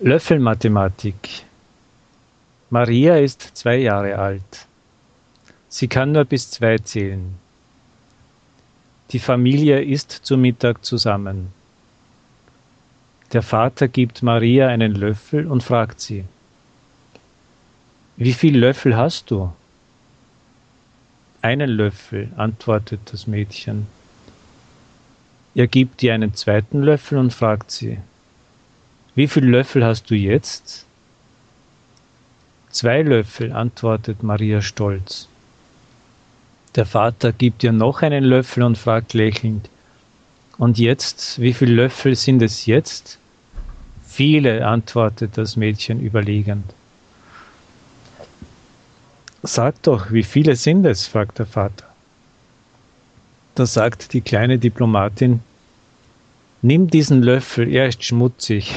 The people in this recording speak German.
Löffelmathematik. Maria ist zwei Jahre alt. Sie kann nur bis zwei zählen. Die Familie isst zu Mittag zusammen. Der Vater gibt Maria einen Löffel und fragt sie, wie viel Löffel hast du? Einen Löffel, antwortet das Mädchen. Er gibt ihr einen zweiten Löffel und fragt sie, wie viel Löffel hast du jetzt? Zwei Löffel, antwortet Maria stolz. Der Vater gibt ihr noch einen Löffel und fragt lächelnd, und jetzt, wie viele Löffel sind es jetzt? Viele, antwortet das Mädchen überlegend. Sag doch, wie viele sind es? fragt der Vater. Da sagt die kleine Diplomatin, nimm diesen Löffel, er ist schmutzig.